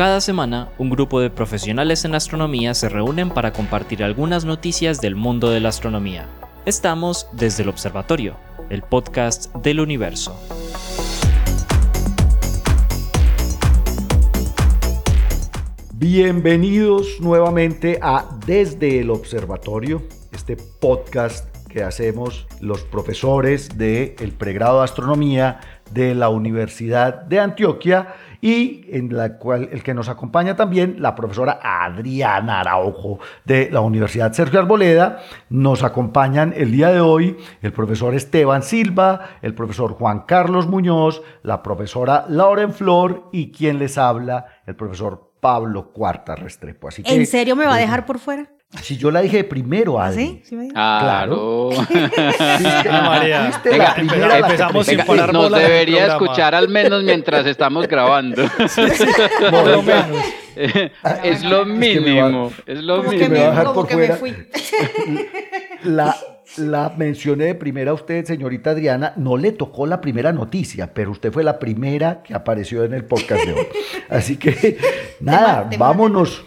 Cada semana, un grupo de profesionales en astronomía se reúnen para compartir algunas noticias del mundo de la astronomía. Estamos desde el Observatorio, el podcast del universo. Bienvenidos nuevamente a Desde el Observatorio, este podcast que hacemos los profesores del pregrado de astronomía de la Universidad de Antioquia y en la cual el que nos acompaña también la profesora Adriana Araujo de la Universidad Sergio Arboleda. Nos acompañan el día de hoy el profesor Esteban Silva, el profesor Juan Carlos Muñoz, la profesora Lauren Flor y quien les habla, el profesor Pablo Cuarta Restrepo. Así ¿En serio me va a dejar por fuera? Si yo la dije primero, ¿Ah, Adri. ¿Sí? ¿Sí me dijo? Claro. María. Primera empezamos sin parar Nos debería escuchar al menos mientras estamos grabando. Por lo menos. es lo Es que me va- mínimo. Es lo Como que que me mínimo. va a me, dejar como por que me fui. La, la mencioné de primera a usted, señorita Adriana. No le tocó la primera noticia, pero usted fue la primera que apareció en el podcast de hoy. Así que, nada, vámonos.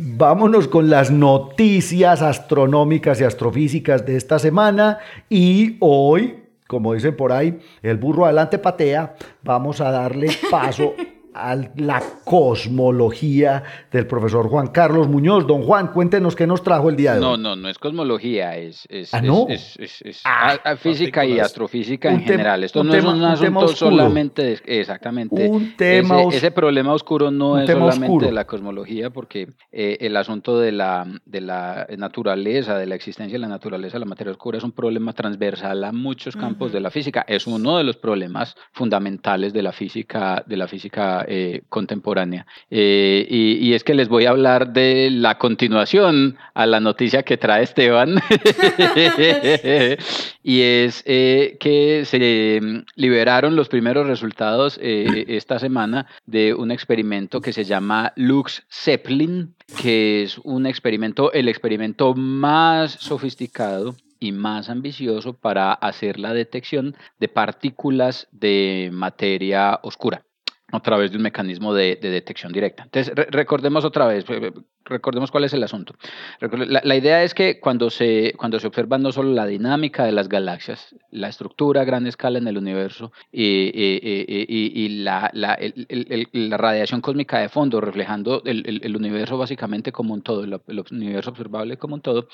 Vámonos con las noticias astronómicas y astrofísicas de esta semana. Y hoy, como dicen por ahí, el burro adelante patea. Vamos a darle paso a la cosmología del profesor Juan Carlos Muñoz. Don Juan, cuéntenos qué nos trajo el día de No, hoy. no, no es cosmología, es, es, Ah, ¿no? es- Ah, a- a física y astrofísica en general. Esto no tema- es un asunto solamente, de- exactamente. Un tema ese, ese problema oscuro no es solamente oscuro. de la cosmología, porque eh, el asunto de la, de la naturaleza, de la existencia de la naturaleza de la materia oscura es un problema transversal a muchos campos de la física. Es uno de los problemas fundamentales de la física, de la física eh, contemporánea. Eh, y, y es que les voy a hablar de la continuación a la noticia que trae Esteban. y es eh, que se mm, liberaron los primeros resultados esta semana de un experimento que se llama Lux Zeppelin, que es un experimento, el experimento más sofisticado y más ambicioso para hacer la detección de partículas de materia oscura a través de un mecanismo de, de detección directa. Entonces, re- recordemos otra vez, eh, recordemos cuál es el asunto. La, idea es que cuando se, cuando se observa no solo la dinámica de las galaxias, la estructura a gran escala en el universo y, la, la- la radiación cósmica de fondo reflejando el, universo básicamente como un todo, el, el universo observable como un todo,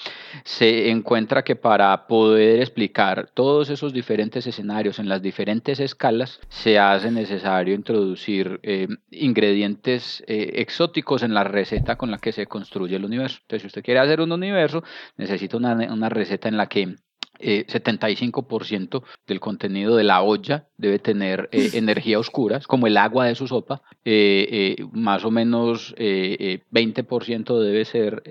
se encuentra que para poder explicar todos esos diferentes escenarios en las diferentes escalas, se hace necesario introducir eh, ingredientes eh, exóticos en la receta con la que se construye el universo. Entonces, si usted quiere hacer un universo, necesita una, una receta en la que eh, 75% del contenido de la olla debe tener eh, energía oscura, es como el agua de su sopa, eh, eh, más o menos eh, eh, 20% debe ser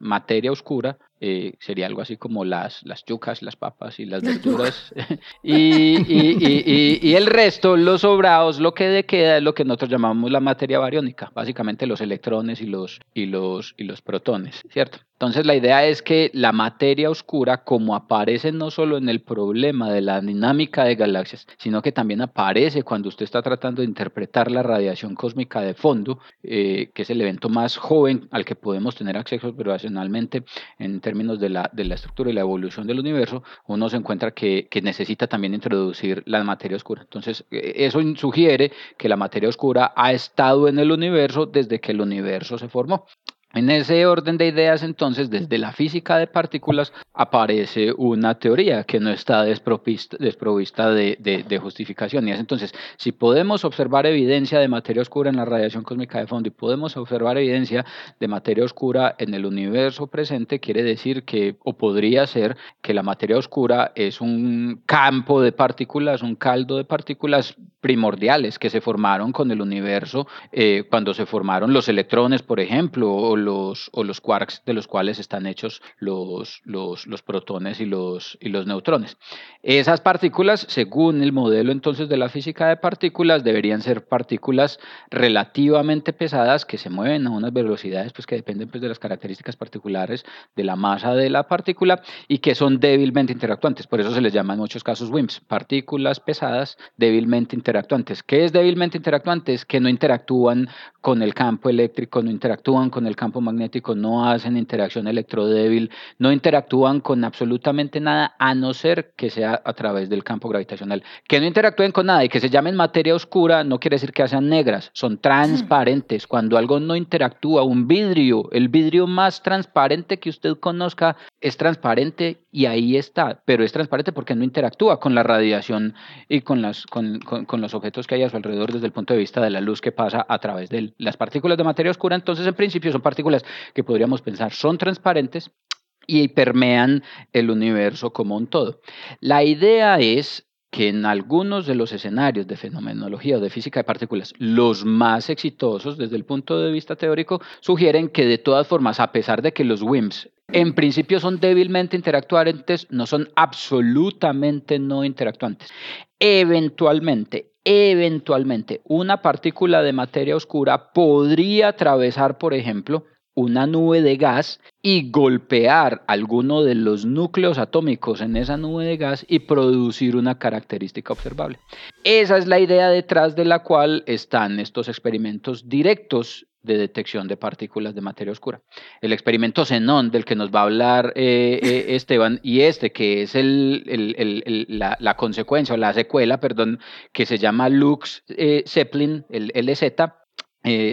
materia oscura, eh, sería algo así como las, las yucas, las papas y las verduras, y, y- y- el resto, los sobrados, lo que de queda es lo que nosotros llamamos la materia bariónica, básicamente los electrones y los, y los, y los protones, ¿cierto? Entonces la idea es que la materia oscura, como aparece no solo en el problema de la dinámica de galaxias, sino que también aparece cuando usted está tratando de interpretar la radiación cósmica de fondo, eh, que es el evento más joven al que podemos tener acceso observacionalmente en términos de la, de la estructura y la evolución del universo, uno se encuentra que, que necesita también introducir la materia oscura. Entonces eh, eso sugiere que la materia oscura ha estado en el universo desde que el universo se formó. En ese orden de ideas, entonces, desde la física de partículas aparece una teoría que no está desprovista de, de- de justificación. Y es entonces, si podemos observar evidencia de materia oscura en la radiación cósmica de fondo y podemos observar evidencia de materia oscura en el universo presente, quiere decir que, o podría ser, que la materia oscura es un campo de partículas, un caldo de partículas primordiales que se formaron con el universo eh, cuando se formaron los electrones, por ejemplo, o los, o los quarks de los cuales están hechos los, los, los protones y los, y los neutrones. Esas partículas, según el modelo entonces de la física de partículas, deberían ser partículas relativamente pesadas que se mueven a unas velocidades pues, que dependen pues, de las características particulares de la masa de la partícula y que son débilmente interactuantes. Por eso se les llama en muchos casos WIMPs, partículas pesadas débilmente interactuantes. ¿Qué es débilmente interactuantes? Que no interactúan con el campo eléctrico, no interactúan con el campo magnético, no hacen interacción electrodébil, no interactúan con absolutamente nada a no ser que sea a través del campo gravitacional. Que no interactúen con nada y que se llamen materia oscura no quiere decir que sean negras, son transparentes. Cuando algo no interactúa, un vidrio, el vidrio más transparente que usted conozca es transparente y ahí está, pero es transparente porque no interactúa con la radiación y con, con, con los objetos que hay a su alrededor desde el punto de vista de la luz que pasa a través de. Las partículas de materia oscura, entonces, en principio, son partículas que podríamos pensar son transparentes y permean el universo como un todo. La idea es que en algunos de los escenarios de fenomenología o de física de partículas, los más exitosos desde el punto de vista teórico, sugieren que de todas formas, a pesar de que los WIMPs en principio son débilmente interactuantes, no son absolutamente no interactuantes. Eventualmente, eventualmente, una partícula de materia oscura podría atravesar, por ejemplo, una nube de gas y golpear alguno de los núcleos atómicos en esa nube de gas y producir una característica observable. Esa es la idea detrás de la cual están estos experimentos directos de detección de partículas de materia oscura. El experimento Xenon, del que nos va a hablar eh, eh, Esteban, y este, que es la, consecuencia o la secuela, perdón, que se llama Lux eh, Zeppelin, el LZ,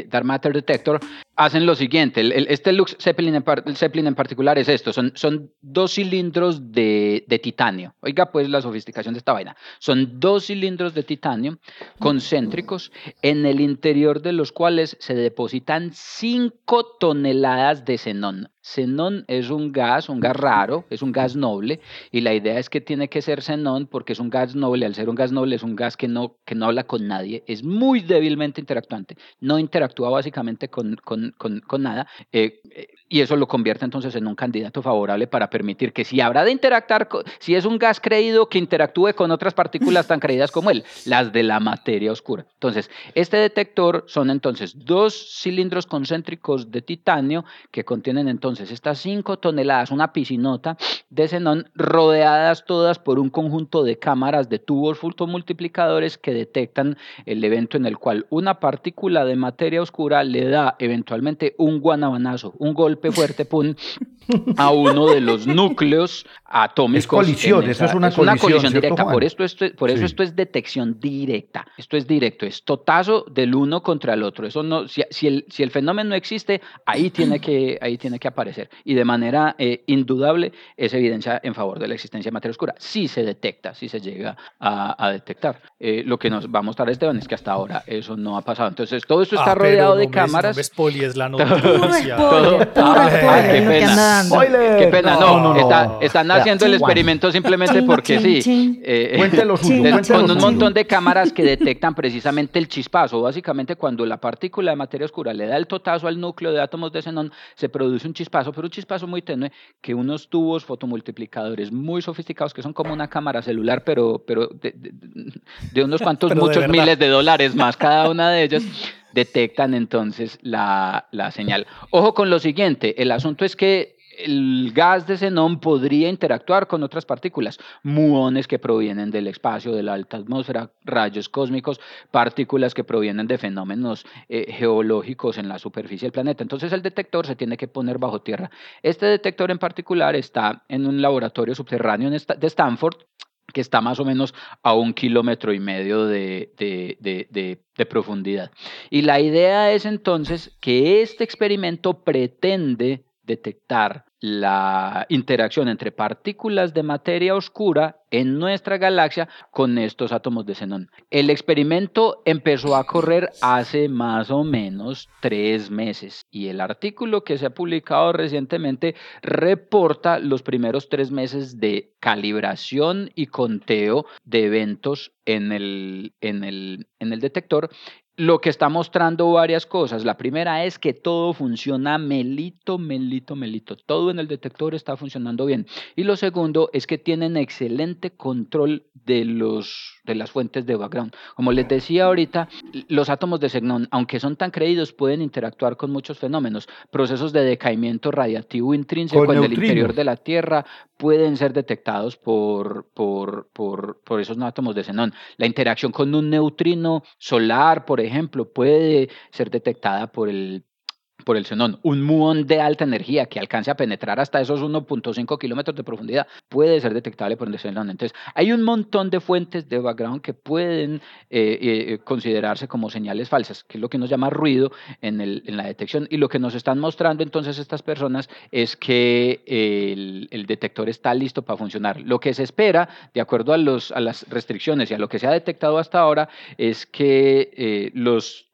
Dark Matter Detector, hacen lo siguiente. este Lux Zeppelin en, Zeppelin en particular es esto. Son, son dos cilindros de, de, titanio. Oiga, pues la sofisticación de esta vaina. Son dos cilindros de titanio concéntricos en el interior de los cuales se depositan 5 toneladas de xenón. Xenón es un gas, un gas raro, es un gas noble, y la idea es que tiene que ser xenón porque es un gas noble. Al ser un gas noble, es un gas que no, que no habla con nadie, es muy débilmente interactuante. No interactúa básicamente con, con con, nada. Eh, eh, y eso lo convierte entonces en un candidato favorable para permitir que si habrá de interactuar, si es un gas creído, que interactúe con otras partículas tan creídas como él, las de la materia oscura. Entonces, este detector son entonces dos cilindros concéntricos de titanio que contienen entonces estas cinco toneladas, una piscinota de xenón, rodeadas todas por un conjunto de cámaras de tubos multiplicadores que detectan el evento en el cual una partícula de materia oscura le da eventualmente un guanabanazo, un golpe fuerte, pum, a uno de los núcleos atómicos. Es colisión, eso es una colisión, directa. Por, esto, por eso esto es detección directa. Esto es directo, es totazo del uno contra el otro. Eso no, si, el, si el fenómeno no existe, ahí tiene que, ahí tiene que aparecer. Y de manera eh, indudable es evidencia en favor de la existencia de materia oscura. Si se detecta, si se llega a, detectar. Eh, lo que nos va a mostrar Esteban es que hasta ahora eso no ha pasado. Entonces todo esto está ah, rodeado de cámaras. Es la noticia. qué pena. Qué pena, no, están haciendo el experimento simplemente porque sí. Eh, eh con un montón de cámaras que detectan precisamente el chispazo. Básicamente, cuando la partícula de materia oscura le da el totazo al núcleo de átomos de xenón, se produce un chispazo, pero un chispazo muy tenue que unos tubos fotomultiplicadores muy sofisticados, que son como una cámara celular, pero, pero de, unos cuantos, muchos miles de dólares más cada una de ellas, detectan entonces la, la señal. Ojo con lo siguiente, el asunto es que el gas de xenón podría interactuar con otras partículas, muones que provienen del espacio, de la alta atmósfera, rayos cósmicos, partículas que provienen de fenómenos eh, geológicos en la superficie del planeta. Entonces el detector se tiene que poner bajo tierra. Este detector en particular está en un laboratorio subterráneo de Stanford que está más o menos a un kilómetro y medio de, de, profundidad. Y la idea es entonces que este experimento pretende detectar la interacción entre partículas de materia oscura en nuestra galaxia con estos átomos de xenón. El experimento empezó a correr hace más o menos tres meses y el artículo que se ha publicado recientemente reporta los primeros tres meses de calibración y conteo de eventos en el, en el, en el detector lo que está mostrando varias cosas. La primera es que todo funciona melito, melito, melito. Todo en el detector está funcionando bien. Y lo segundo es que tienen excelente control de, los, de las fuentes de background. Como les decía ahorita, los átomos de xenón, aunque son tan creídos, pueden interactuar con muchos fenómenos. Procesos de decaimiento radiactivo intrínseco en el interior de la Tierra pueden ser detectados por, por, por, por esos átomos de xenón. La interacción con un neutrino solar, por ejemplo, puede ser detectada por el por el xenón, un muón de alta energía que alcance a penetrar hasta esos 1.5 kilómetros de profundidad puede ser detectable por el xenón. Entonces, hay un montón de fuentes de background que pueden eh, eh, considerarse como señales falsas, que es lo que nos llama ruido en, la detección. Y lo que nos están mostrando entonces estas personas es que el, detector está listo para funcionar. Lo que se espera, de acuerdo a, los, a las restricciones y a lo que se ha detectado hasta ahora, es que eh, los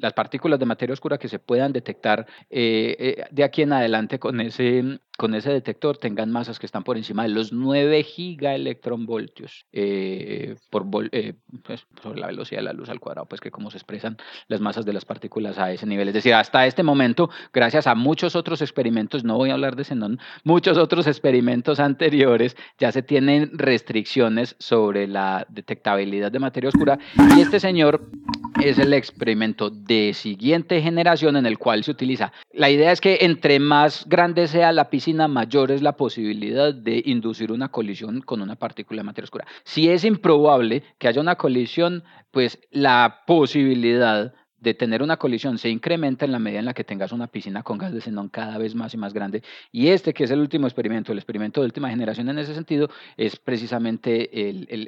las partículas de materia oscura que se puedan detectar eh, eh, de aquí en adelante con ese, con ese detector tengan masas que están por encima de los 9 gigaelectronvoltios eh, por eh, pues, sobre la velocidad de la luz al cuadrado, pues que como se expresan las masas de las partículas a ese nivel. Es decir, hasta este momento, gracias a muchos otros experimentos, no voy a hablar de xenón, muchos otros experimentos anteriores ya se tienen restricciones sobre la detectabilidad de materia oscura y este señor es el experimento de siguiente generación en el cual se utiliza. La idea es que entre más grande sea la piscina, mayor es la posibilidad de inducir una colisión con una partícula de materia oscura. Si es improbable que haya una colisión, pues la posibilidad de tener una colisión se incrementa en la medida en la que tengas una piscina con gas de xenón cada vez más y más grande. Y este, que es el último experimento, el experimento de última generación en ese sentido, es precisamente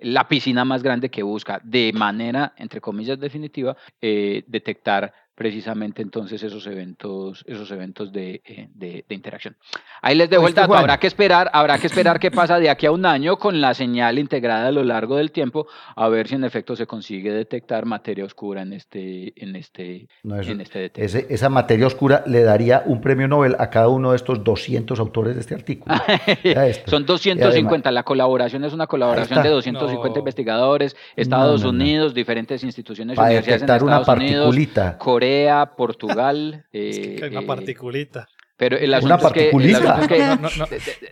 la piscina más grande que busca de manera, entre comillas, definitiva, eh, detectar precisamente entonces esos eventos, esos eventos de, eh, de, interacción. Ahí les dejo el dato, habrá que esperar, habrá que esperar qué pasa de aquí a un año con la señal integrada a lo largo del tiempo, a ver si en efecto se consigue detectar materia oscura en este, en este, en este detector. esa materia oscura le daría un premio Nobel a cada uno de estos 200 autores de este artículo. Son 250, la colaboración es una colaboración de 250 investigadores, Estados Unidos, diferentes instituciones, universidades en Estados Unidos, Corea, Portugal. Eh, una eh, particulita. Pero el asunto, es que,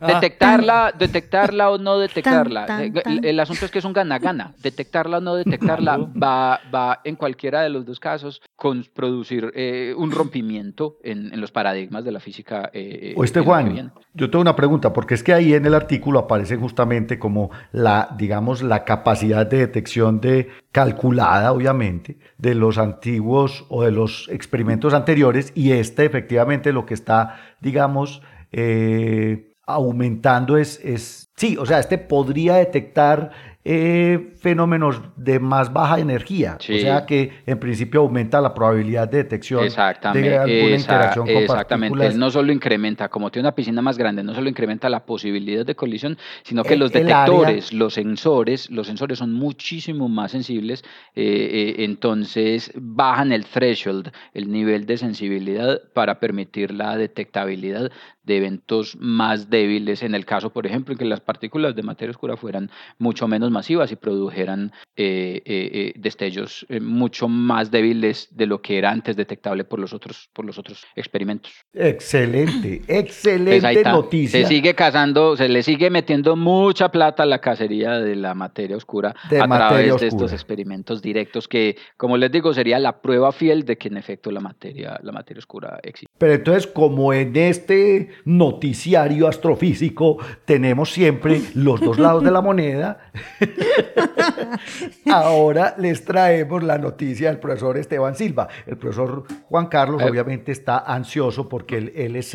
detectarla, detectarla o no detectarla. El, asunto es que es un gana-gana. Detectarla o no detectarla va, va en cualquiera de los dos casos con producir eh, un rompimiento en, los paradigmas de la física. Eh, o este Juan, yo tengo una pregunta, porque es que ahí en el artículo aparece justamente como la, digamos, la capacidad de detección de calculada, obviamente, de los antiguos o de los experimentos anteriores y este efectivamente lo que está, digamos, eh, aumentando es, es, sí, o sea, este podría detectar eh, fenómenos de más baja energía. O sea que en principio aumenta la probabilidad de detección exactamente, de alguna interacción con Exactamente, él no solo incrementa, como tiene una piscina más grande, no solo incrementa la posibilidad de colisión, sino que los detectores, los sensores, los sensores son muchísimo más sensibles, eh, eh, entonces bajan el threshold, el nivel de sensibilidad para permitir la detectabilidad de eventos más débiles, en el caso, por ejemplo, en que las partículas de materia oscura fueran mucho menos masivas y produjeran eh, eh, eh, destellos mucho más débiles de lo que era antes detectable por los otros, por los otros experimentos. Excelente, excelente noticia. Se sigue cazando, se le sigue metiendo mucha plata a la cacería de la materia oscura a través de estos experimentos directos que, como les digo, sería la prueba fiel de que en efecto la materia, la materia oscura existe. Pero entonces, como en este noticiario astrofísico tenemos siempre los dos lados de la moneda, Ahora les traemos la noticia del profesor Esteban Silva. El profesor Juan Carlos eh. obviamente está ansioso porque el LZ,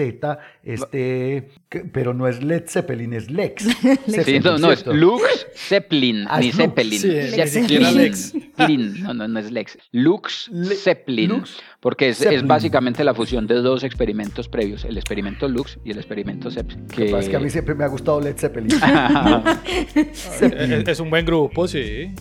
este, pero no es Led Zeppelin, es Lex. sí, no, no, es Lux Zeppelin, ah, ni Zeppelin. Zeppelin. No, no, no es Lex. Lux Zeppelin. porque es, es, básicamente la fusión de dos experimentos previos, el experimento Lux y el experimento Zeppelin. Que... es que a mí siempre me ha gustado Led Zeppelin. Zeppelin. Es un buen grupo, sí.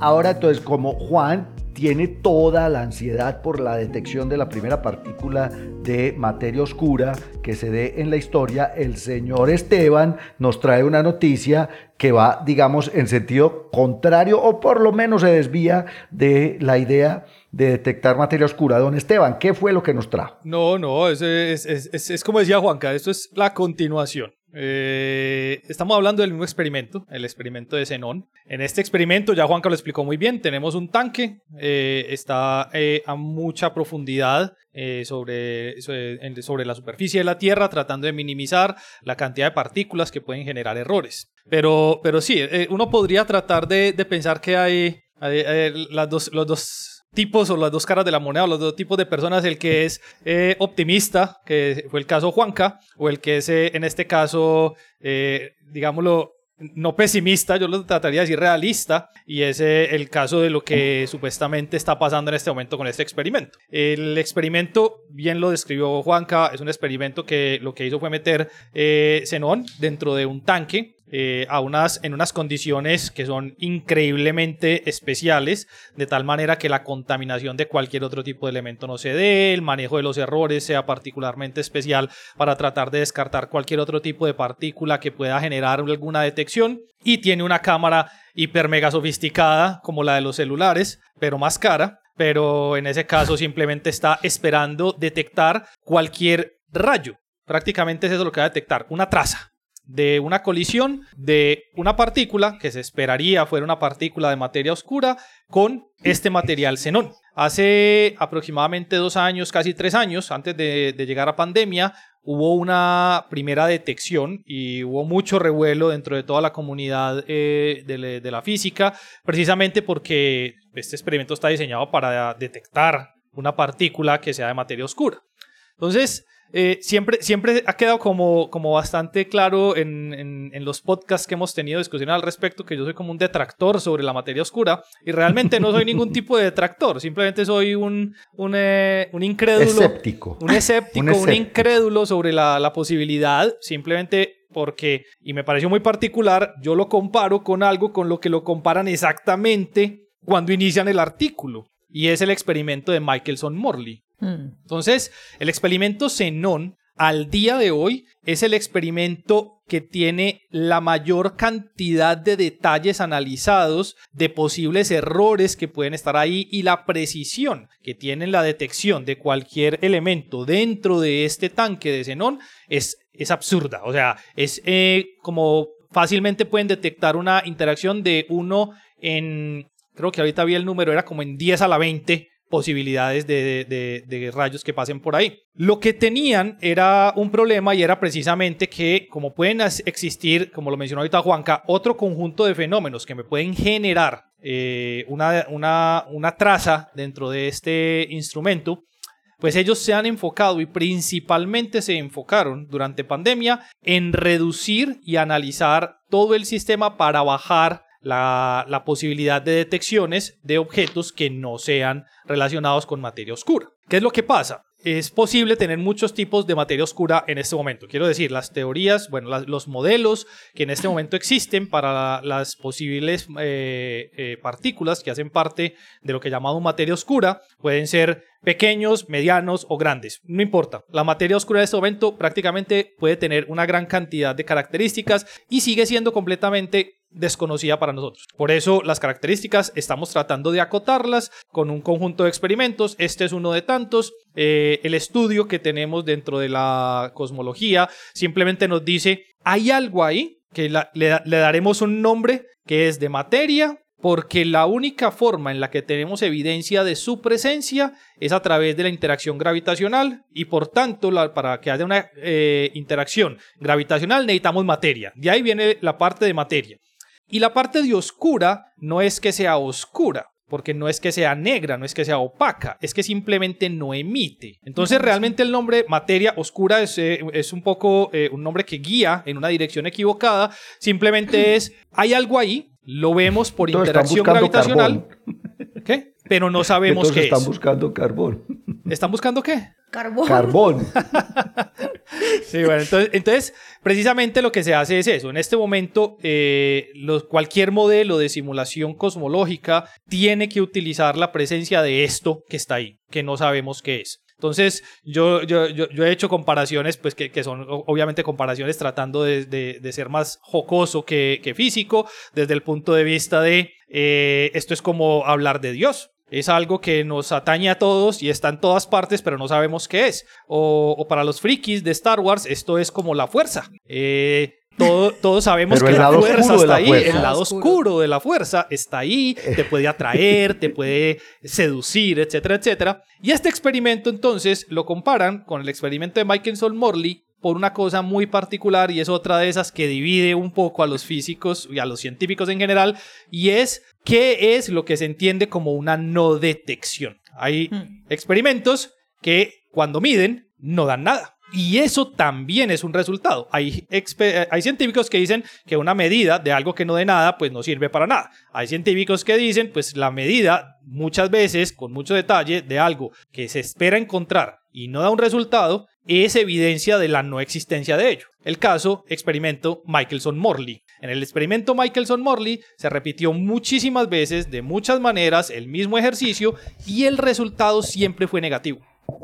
Ahora entonces como Juan tiene toda la ansiedad por la detección de la primera partícula de materia oscura que se dé en la historia, el señor Esteban nos trae una noticia que va, digamos, en sentido contrario o por lo menos se desvía de la idea de detectar materia oscura. Don Esteban, ¿qué fue lo que nos trajo? No, no, es, es, como decía Juanca, esto es la continuación. Eh, estamos hablando del mismo experimento, el experimento de Zenón. En este experimento, ya Juanca lo explicó muy bien, tenemos un tanque, eh, está eh, a mucha profundidad sobre, sobre, la superficie de la Tierra, tratando de minimizar la cantidad de partículas que pueden generar errores. Pero, pero sí, uno podría tratar de, de pensar que hay, las dos, los dos tipos o las dos caras de la moneda, o los dos tipos de personas, el que es eh, optimista, que fue el caso Juanca, o el que es eh, en este caso, eh, digámoslo, no pesimista, yo lo trataría de decir realista, y es el caso de lo que supuestamente está pasando en este momento con este experimento. El experimento, bien lo describió Juanca, es un experimento que lo que hizo fue meter xenón dentro de un tanque eh, a unas, en unas condiciones que son increíblemente especiales, de tal manera que la contaminación de cualquier otro tipo de elemento no se dé, el manejo de los errores sea particularmente especial para tratar de descartar cualquier otro tipo de partícula que pueda generar alguna detección, y tiene una cámara hiper mega sofisticada como la de los celulares, pero más cara, pero en ese caso simplemente está esperando detectar cualquier rayo. Prácticamente es eso lo que va a detectar, una traza de una colisión de una partícula que se esperaría fuera una partícula de materia oscura con este material xenón. Hace aproximadamente dos años, casi tres años, antes de, llegar a pandemia, hubo una primera detección y hubo mucho revuelo dentro de toda la comunidad eh, de, de la física, precisamente porque este experimento está diseñado para detectar una partícula que sea de materia oscura. Entonces, eh, siempre, siempre ha quedado como, como bastante claro en, en, los podcasts que hemos tenido discusión al respecto que yo soy como un detractor sobre la materia oscura y realmente no soy ningún tipo de detractor, simplemente soy un, un, eh, un incrédulo. Escéptico. Un escéptico, un, incrédulo sobre la, la posibilidad, simplemente porque, y me pareció muy particular, yo lo comparo con algo con lo que lo comparan exactamente cuando inician el artículo, y es el experimento de Michelson Morley. Hmm. Entonces, el experimento Xenon al día de hoy es el experimento que tiene la mayor cantidad de detalles analizados de posibles errores que pueden estar ahí y la precisión que tiene la detección de cualquier elemento dentro de este tanque de xenón es, es absurda. O sea, es eh, como fácilmente pueden detectar una interacción de uno en, creo que ahorita vi el número, era como en 10 a la 20 posibilidades de, rayos que pasen por ahí. Lo que tenían era un problema y era precisamente que como pueden existir, como lo mencionó ahorita Juanca, otro conjunto de fenómenos que me pueden generar eh, una, una, una traza dentro de este instrumento, pues ellos se han enfocado y principalmente se enfocaron durante pandemia en reducir y analizar todo el sistema para bajar la, posibilidad de detecciones de objetos que no sean relacionados con materia oscura. ¿Qué es lo que pasa? es posible tener muchos tipos de materia oscura en este momento. Quiero decir, las teorías, bueno, los modelos que en este momento existen para las posibles eh, eh, partículas que hacen parte de lo que llamamos materia oscura pueden ser pequeños, medianos o grandes. No importa. La materia oscura en este momento prácticamente puede tener una gran cantidad de características y sigue siendo completamente desconocida para nosotros. Por eso las características estamos tratando de acotarlas con un conjunto de experimentos. Este es uno de tantos. Eh, el estudio que tenemos dentro de la cosmología simplemente nos dice, hay algo ahí que le, daremos un nombre que es de materia porque la única forma en la que tenemos evidencia de su presencia es a través de la interacción gravitacional y por tanto para que haya una eh, interacción gravitacional necesitamos materia. De ahí viene la parte de materia. Y la parte de oscura no es que sea oscura, porque no es que sea negra, no es que sea opaca, es que simplemente no emite. Entonces realmente el nombre materia oscura es, eh, un poco eh, un nombre que guía en una dirección equivocada, simplemente es, hay algo ahí, lo vemos por interacción gravitacional, ¿qué? Pero no sabemos qué están buscando carbón. ¿Están buscando qué? Carbón. Carbón. Sí, bueno, entonces, entonces, precisamente lo que se hace es eso. En este momento, eh, cualquier modelo de simulación cosmológica tiene que utilizar la presencia de esto que está ahí, que no sabemos qué es. Entonces, yo, he hecho comparaciones, pues que, son obviamente comparaciones tratando de, ser más jocoso que, que, físico, desde el punto de vista de eh, esto es como hablar de Dios. Es algo que nos atañe a todos y está en todas partes, pero no sabemos qué es. O, o para los frikis de Star Wars, esto es como la fuerza. Eh, todos sabemos que la fuerza está ahí, el lado oscuro de la fuerza está ahí, te puede atraer, te puede seducir, etcétera, etcétera. Y este experimento entonces lo comparan con el experimento de Michelson Morley por una cosa muy particular y es otra de esas que divide un poco a los físicos y a los científicos en general y es qué es lo que se entiende como una no detección. Hay hmm. experimentos que cuando miden no dan nada. Y eso también es un resultado. Hay, hay, científicos que dicen que una medida de algo que no de nada, pues no sirve para nada. Hay científicos que dicen, pues la medida, muchas veces, con mucho detalle, de algo que se espera encontrar y no da un resultado, es evidencia de la no existencia de ello. El caso, experimento Michelson-Morley. En el experimento Michelson-Morley se repitió muchísimas veces, de muchas maneras, el mismo ejercicio y el resultado siempre fue negativo.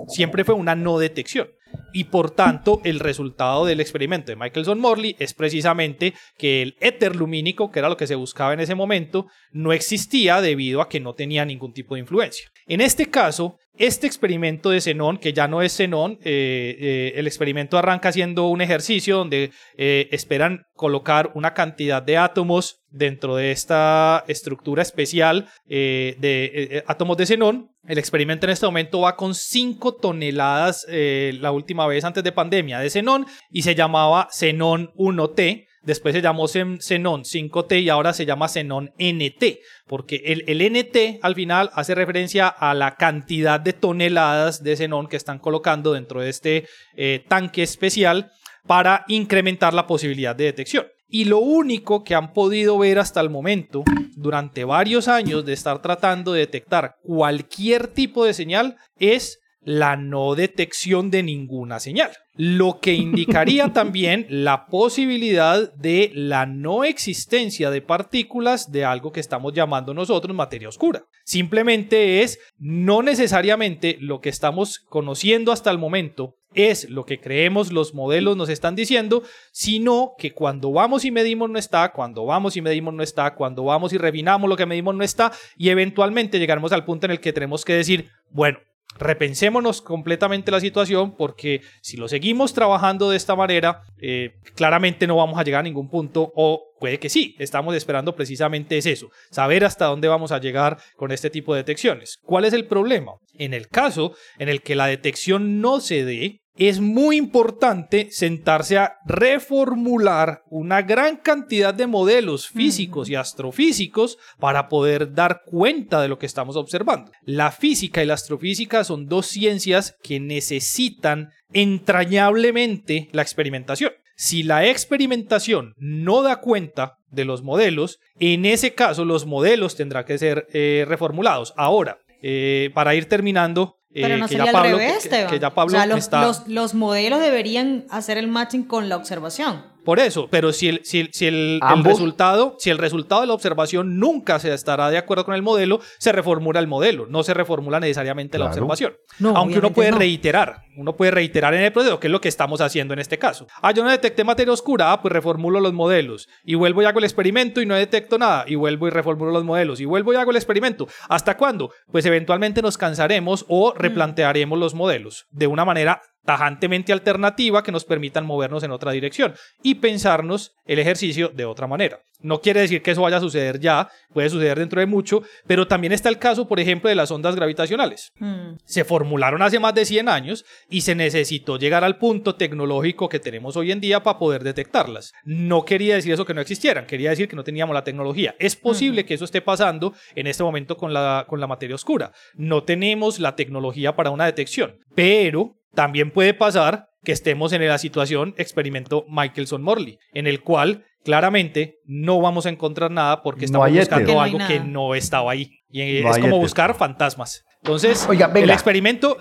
Siempre fue una no detección y por tanto el resultado del experimento de Michelson Morley es precisamente que el éter lumínico, que era lo que se buscaba en ese momento, no existía debido a que no tenía ningún tipo de influencia. En este caso, este experimento de Zenón, que ya no es Zenón, eh, eh, el experimento arranca siendo un ejercicio donde eh, esperan colocar una cantidad de átomos dentro de esta estructura especial de átomos de xenón. El experimento en este momento va con 5 toneladas la última vez antes de pandemia de xenón y se llamaba xenón 1T Después se llamó Xenon 5T y ahora se llama Xenon NT, porque el, NT al final hace referencia a la cantidad de toneladas de xenón que están colocando dentro de este eh, tanque especial para incrementar la posibilidad de detección. Y lo único que han podido ver hasta el momento, durante varios años de estar tratando de detectar cualquier tipo de señal, es la no detección de ninguna señal, lo que indicaría también la posibilidad de la no existencia de partículas de algo que estamos llamando nosotros materia oscura. Simplemente es no necesariamente lo que estamos conociendo hasta el momento es lo que creemos los modelos nos están diciendo, sino que cuando vamos y medimos no está, cuando vamos y medimos no está, cuando vamos y refinamos lo que medimos no está, y eventualmente llegaremos al punto en el que tenemos que decir, bueno, repensémonos completamente la situación porque si lo seguimos trabajando de esta manera, eh, claramente no vamos a llegar a ningún punto o puede que sí, estamos esperando precisamente es eso, saber hasta dónde vamos a llegar con este tipo de detecciones. ¿Cuál es el problema? En el caso en el que la detección no se dé, es muy importante sentarse a reformular una gran cantidad de modelos físicos y astrofísicos para poder dar cuenta de lo que estamos observando. La física y la astrofísica son dos ciencias que necesitan entrañablemente la experimentación. Si la experimentación no da cuenta de los modelos, en ese caso los modelos tendrán que ser eh, reformulados. Ahora, eh, para ir terminando, pero no sería al revés, que, ya Pablo los, los, modelos deberían hacer el matching con la observación. Por eso, pero si el, si, si el, resultado, si el resultado de la observación nunca se estará de acuerdo con el modelo, se reformula el modelo, no se reformula necesariamente la observación. Aunque uno puede reiterar, uno puede reiterar en el proceso, que es lo que estamos haciendo en este caso. Ah, yo no detecté materia oscura, ah, pues reformulo los modelos. Y vuelvo y hago el experimento y no detecto nada. Y vuelvo y reformulo los modelos. Y vuelvo y hago el experimento. ¿Hasta cuándo? Pues eventualmente nos cansaremos o mm. replantearemos los modelos de una manera tajantemente alternativa que nos permitan movernos en otra dirección y pensarnos el ejercicio de otra manera. No quiere decir que eso vaya a suceder ya, puede suceder dentro de mucho, pero también está el caso, por ejemplo, de las ondas gravitacionales. Hmm. Se formularon hace más de 100 años y se necesitó llegar al punto tecnológico que tenemos hoy en día para poder detectarlas. No quería decir eso que no existieran, quería decir que no teníamos la tecnología. Es posible que eso esté pasando en este momento con la, con la materia oscura. No tenemos la tecnología para una detección, pero también puede pasar que estemos en la situación experimento Michelson-Morley, en el cual claramente no vamos a encontrar nada porque estamos buscando algo que no estaba ahí. Y es como buscar fantasmas. Entonces, el experimento,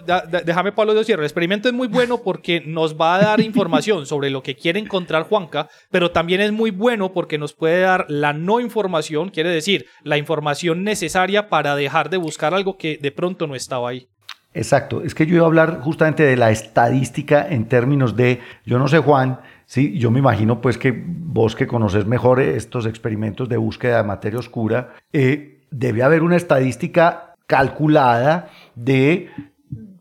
déjame Pablo de cierre, el experimento es muy bueno porque nos va a dar información sobre lo que quiere encontrar Juanca, pero también es muy bueno porque nos puede dar la no información, quiere decir, la información necesaria para dejar de buscar algo que de pronto no estaba ahí. Exacto, es que yo iba a hablar justamente de la estadística en términos de, yo no sé Juan, sí, yo me imagino pues que vos que conoces mejor estos experimentos de búsqueda de materia oscura, eh, debe haber una estadística calculada de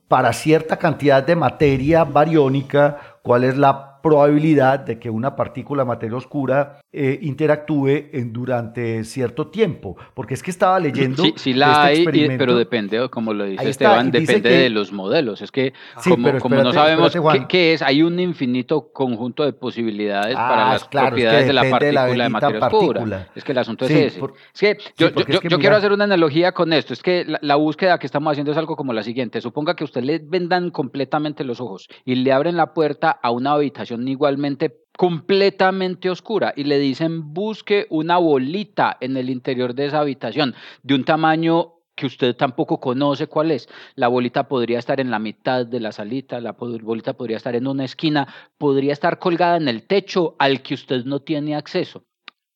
para cierta cantidad de materia bariónica, cuál es la probabilidad de que una partícula de materia oscura eh, interactúe en, durante cierto tiempo. Porque es que estaba leyendo. Sí, sí la este hay, pero depende, como lo dice Esteban, depende de los modelos. Es que, como, no sabemos qué, es, hay un infinito conjunto de posibilidades para ah, las propiedades de la partícula de, materia oscura. Es que el asunto es ese. es que yo, yo, quiero hacer una analogía con esto. Es que la, la búsqueda que estamos haciendo es algo como la siguiente. Suponga que usted le vendan completamente los ojos y le abren la puerta a una habitación igualmente completamente oscura y le dicen busque una bolita en el interior de esa habitación de un tamaño que usted tampoco conoce cuál es. La bolita podría estar en la mitad de la salita, la bolita podría estar en una esquina, podría estar colgada en el techo al que usted no tiene acceso.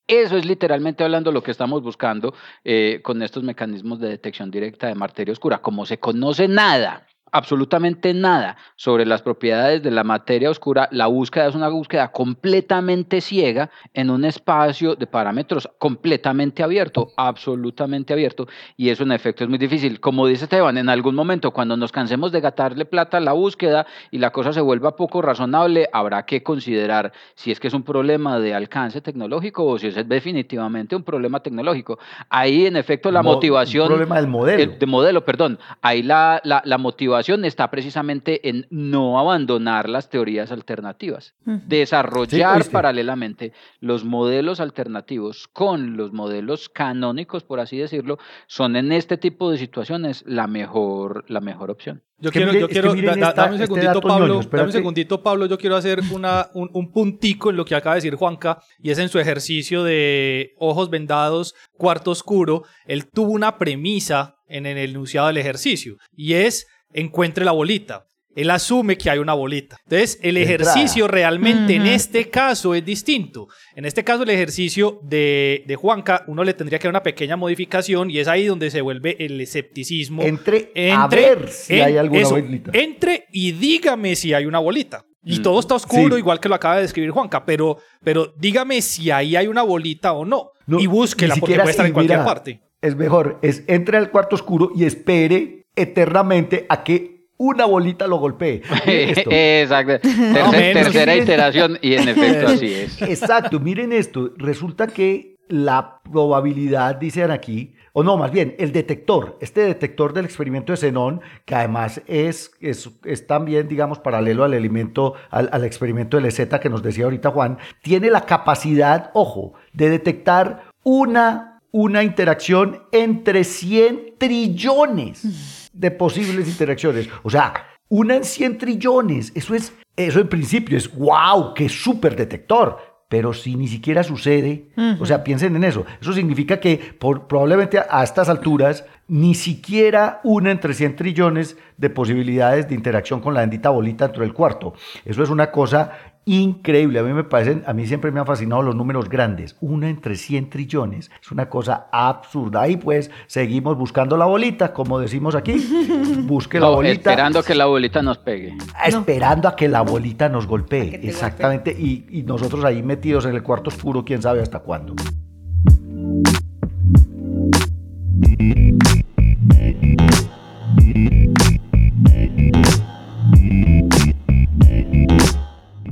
Eso es literalmente hablando lo que estamos buscando eh, con estos mecanismos de detección directa de materia oscura. Como se conoce nada absolutamente nada sobre las propiedades de la materia oscura, la búsqueda es una búsqueda completamente ciega en un espacio de parámetros completamente abierto, absolutamente abierto, y eso en efecto es muy difícil. Como dice Esteban, en algún momento cuando nos cansemos de gatarle plata a la búsqueda y la cosa se vuelva poco razonable, habrá que considerar si es que es un problema de alcance tecnológico o si es definitivamente un problema tecnológico. Ahí en efecto la motivación... Un problema del modelo. El, de modelo, perdón. Ahí la, la, la motivación está precisamente en no abandonar las teorías alternativas, desarrollar paralelamente los modelos alternativos con los modelos canónicos, por así decirlo, son en este tipo de situaciones la mejor, la mejor opción. Yo quiero, yo quiero, dame un este segundito, Pablo, dame un segundito, Pablo, yo quiero hacer una, un, un, puntico en lo que acaba de decir Juanca, y es en su ejercicio de ojos vendados, cuarto oscuro, él tuvo una premisa en el enunciado del ejercicio, y es encuentre la bolita. Él asume que hay una bolita. Entonces, el ejercicio realmente en este caso es distinto. En este caso, el ejercicio de, de, Juanca, uno le tendría que dar una pequeña modificación y es ahí donde se vuelve el escepticismo. Entre, a ver si hay alguna bolita. Entre y dígame si hay una bolita. Y mm. todo está oscuro, igual que lo acaba de describir Juanca, pero, pero dígame si ahí hay una bolita o no. y búsquela porque puede estar en cualquier parte. Es mejor, es entre al cuarto oscuro y espere eternamente a que una bolita lo golpee. Exacto. tercera iteración y en efecto así es. Exacto. Miren esto. Resulta que la probabilidad, dicen aquí, o no, más bien, el detector, este detector del experimento de Zenón, que además es, es, también, digamos, paralelo al elemento, al, al experimento de Leseta que nos decía ahorita Juan, tiene la capacidad, ojo, de detectar una, una interacción entre 100 trillones de posibles interacciones. O sea, una en 100 trillones. Eso es, eso en principio es, wow, qué súper detector. Pero si ni siquiera sucede, o sea, piensen en eso. Eso significa que por, probablemente a, estas alturas ni siquiera una entre 100 trillones de posibilidades de interacción con la bendita bolita dentro del cuarto. Eso es una cosa increíble. A mí me parecen, a mí siempre me han fascinado los números grandes. Una entre 100 trillones. Es una cosa absurda. Ahí pues seguimos buscando la bolita, como decimos aquí. Busque la bolita. Esperando que la bolita nos pegue. Esperando a que la bolita nos golpee. Exactamente. Y, y nosotros ahí metidos en el cuarto oscuro, quién sabe hasta cuándo.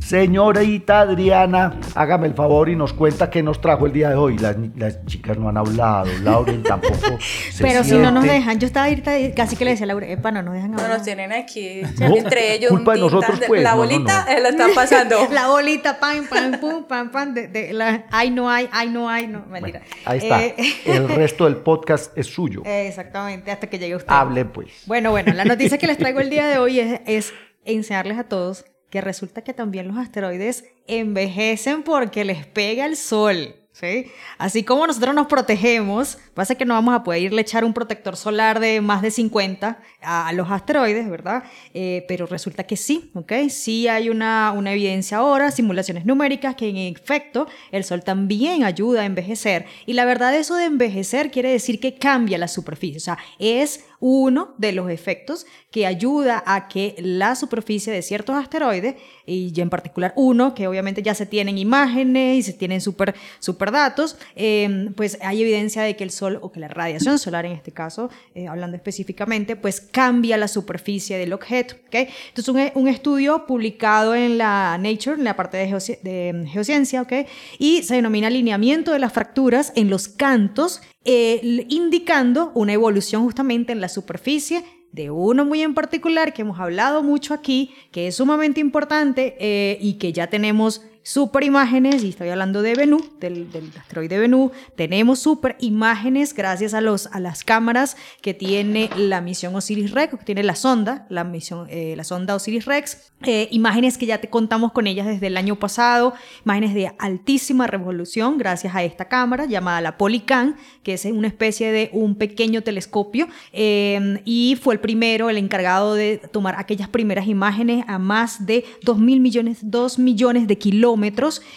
Señorita Adriana, hágame el favor y nos cuenta qué nos trajo el día de hoy. Las, chicas no han hablado, Lauren tampoco. Pero si no nos dejan, yo estaba ahorita casi que le decía a Laura, epa, no nos dejan hablar. No nos tienen aquí, entre ellos. Culpa de nosotros, pues. La bolita eh, la están pasando. la bolita, pam, pam, pum, pam, pam, de, la, ay, no hay, ay, no hay, no, mentira. ahí está. Eh, el resto del podcast es suyo. Exactamente, hasta que llegue usted. Hable, pues. Bueno, bueno, la noticia que les traigo el día de hoy es, es enseñarles a todos que resulta que también los asteroides envejecen porque les pega el sol. ¿sí? Así como nosotros nos protegemos, pasa que no vamos a poder irle a echar un protector solar de más de 50 a, los asteroides, ¿verdad? Eh, pero resulta que sí, ¿ok? Sí hay una, evidencia ahora, simulaciones numéricas, que en efecto el Sol también ayuda a envejecer. Y la verdad eso de envejecer quiere decir que cambia la superficie, o sea, es uno de los efectos que ayuda a que la superficie de ciertos asteroides, y en particular uno, que obviamente ya se tienen imágenes y se tienen super, super datos, em, pues hay evidencia de que el Sol, o que la radiación solar en este caso, eh, hablando específicamente, pues cambia la superficie del objeto. ¿okay? Entonces, un, un, estudio publicado en la Nature, en la parte de, de geociencia, ¿okay? y se denomina alineamiento de las fracturas en los cantos eh, indicando una evolución justamente en la superficie de uno muy en particular que hemos hablado mucho aquí, que es sumamente importante eh, y que ya tenemos super imágenes, y estoy hablando de Bennu, del, del asteroide Bennu, tenemos super imágenes gracias a, los, a las cámaras que tiene la misión Osiris-Rex, que tiene la sonda, la, misión, eh, la sonda Osiris-Rex, eh, imágenes que ya te contamos con ellas desde el año pasado, imágenes de altísima resolución gracias a esta cámara llamada la Polycam, que es una especie de un pequeño telescopio, eh, y fue el primero, el encargado de tomar aquellas primeras imágenes a más de 2 mil millones, 2 millones de kilómetros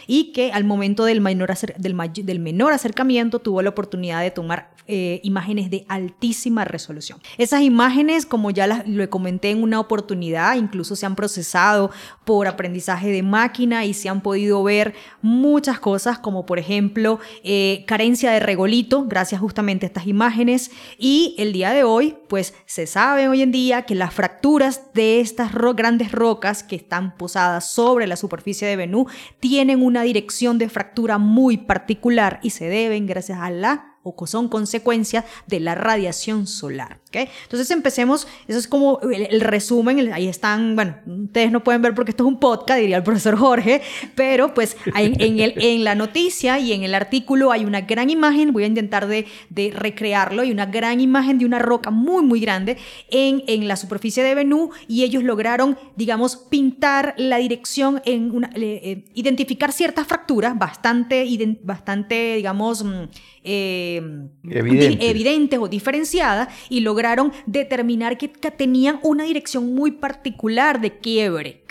y que al momento del menor, del, menor acercamiento tuvo la oportunidad de tomar eh, imágenes de altísima resolución. Esas imágenes, como ya las, lo comenté en una oportunidad, incluso se han procesado por aprendizaje de máquina y se han podido ver muchas cosas, como por ejemplo eh, carencia de regolito, gracias justamente a estas imágenes. Y el día de hoy, pues se sabe hoy en día que las fracturas de estas grandes rocas que están posadas sobre la superficie de Venus tienen una dirección de fractura muy particular y se deben gracias a la o son consecuencia de la radiación solar. Entonces empecemos, eso es como el, resumen, ahí están, bueno, ustedes no pueden ver porque esto es un podcast, diría el profesor Jorge, pero pues en, el, en la noticia y en el artículo hay una gran imagen, voy a intentar de, de recrearlo, hay una gran imagen de una roca muy, muy grande en, en la superficie de Venú y ellos lograron, digamos, pintar la dirección, en una, eh, identificar ciertas fracturas bastante, bastante digamos, mm, eh, evidentes. o diferenciadas y lograron determinar que tenían una dirección muy particular de quiebre.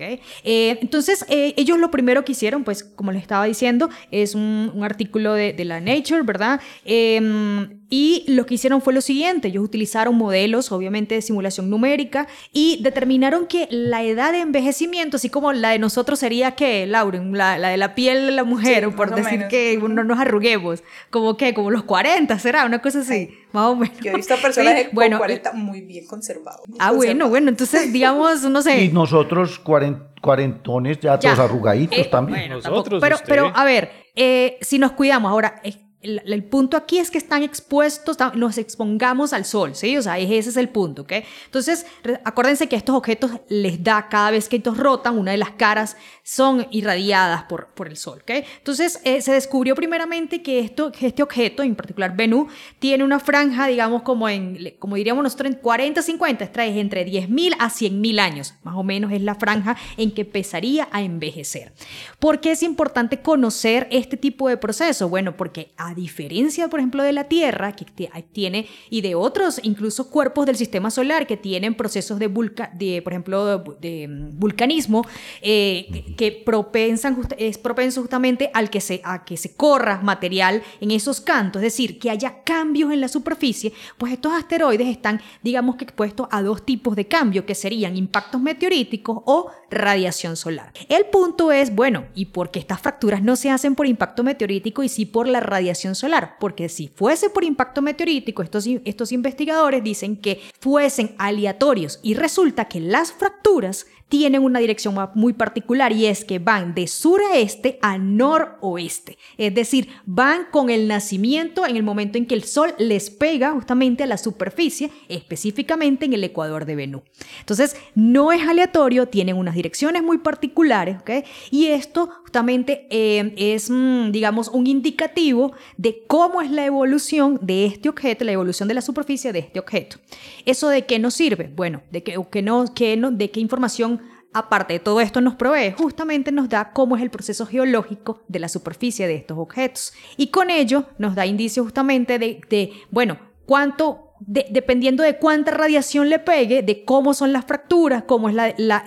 Eh, entonces, eh, ellos lo primero que hicieron, pues como les estaba diciendo, es un, artículo de, de, la Nature, ¿verdad? Em, y lo que hicieron fue lo siguiente, ellos utilizaron modelos, obviamente, de simulación numérica y determinaron que la edad de envejecimiento, así como la de nosotros sería que, Lauren, la, de la piel de la mujer, por decir que no nos arruguemos, como que, como los 40, ¿será? Una cosa así, más o menos. Yo he visto personas de bueno, 40 muy bien conservados. ah, bueno, bueno, entonces, digamos, no sé. Y nosotros cuarentones ya, todos arrugaditos eh, también. nosotros, pero, pero, a ver, eh, si nos cuidamos, ahora, el, punto aquí es que están expuestos, nos expongamos al sol, ¿sí? O sea, ese es el punto, ¿ok? Entonces, acuérdense que estos objetos les da, cada vez que estos rotan, una de las caras son irradiadas por, por el sol, ¿ok? Entonces, eh, se descubrió primeramente que, esto, este objeto, en particular Venus, tiene una franja, digamos, como, en, como diríamos nosotros, en 40, 50, esta es entre 10.000 a 100.000 años, más o menos es la franja en que empezaría a envejecer. ¿Por qué es importante conocer este tipo de proceso? Bueno, porque diferencia, por ejemplo, de la Tierra, que tiene, y de otros, incluso cuerpos del sistema solar que tienen procesos de, de por ejemplo, de, mm, vulcanismo, eh, que propensan, es propenso justamente al que se, a que se corra material en esos cantos, es decir, que haya cambios en la superficie, pues estos asteroides están, digamos que expuestos a dos tipos de cambio, que serían impactos meteoríticos o radiación solar. El punto es, bueno, ¿y por qué estas fracturas no se hacen por impacto meteorítico y sí por la radiación solar, porque si fuese por impacto meteorítico, estos, estos investigadores dicen que fuesen aleatorios y resulta que las fracturas tienen una dirección muy particular y es que van de sur a este a noroeste. Es decir, van con el nacimiento en el momento en que el sol les pega justamente a la superficie, específicamente en el ecuador de Venus. Entonces, no es aleatorio, tienen unas direcciones muy particulares, ¿ok? Y esto justamente eh, es, mm, digamos, un indicativo de cómo es la evolución de este objeto, la evolución de la superficie de este objeto. ¿Eso de qué nos sirve? Bueno, de no, de qué información aparte de todo esto nos provee, justamente nos da cómo es el proceso geológico de la superficie de estos objetos. Y con ello nos da indicios justamente de, de bueno, cuánto dependiendo de cuánta radiación le pegue, de cómo son las fracturas, cómo es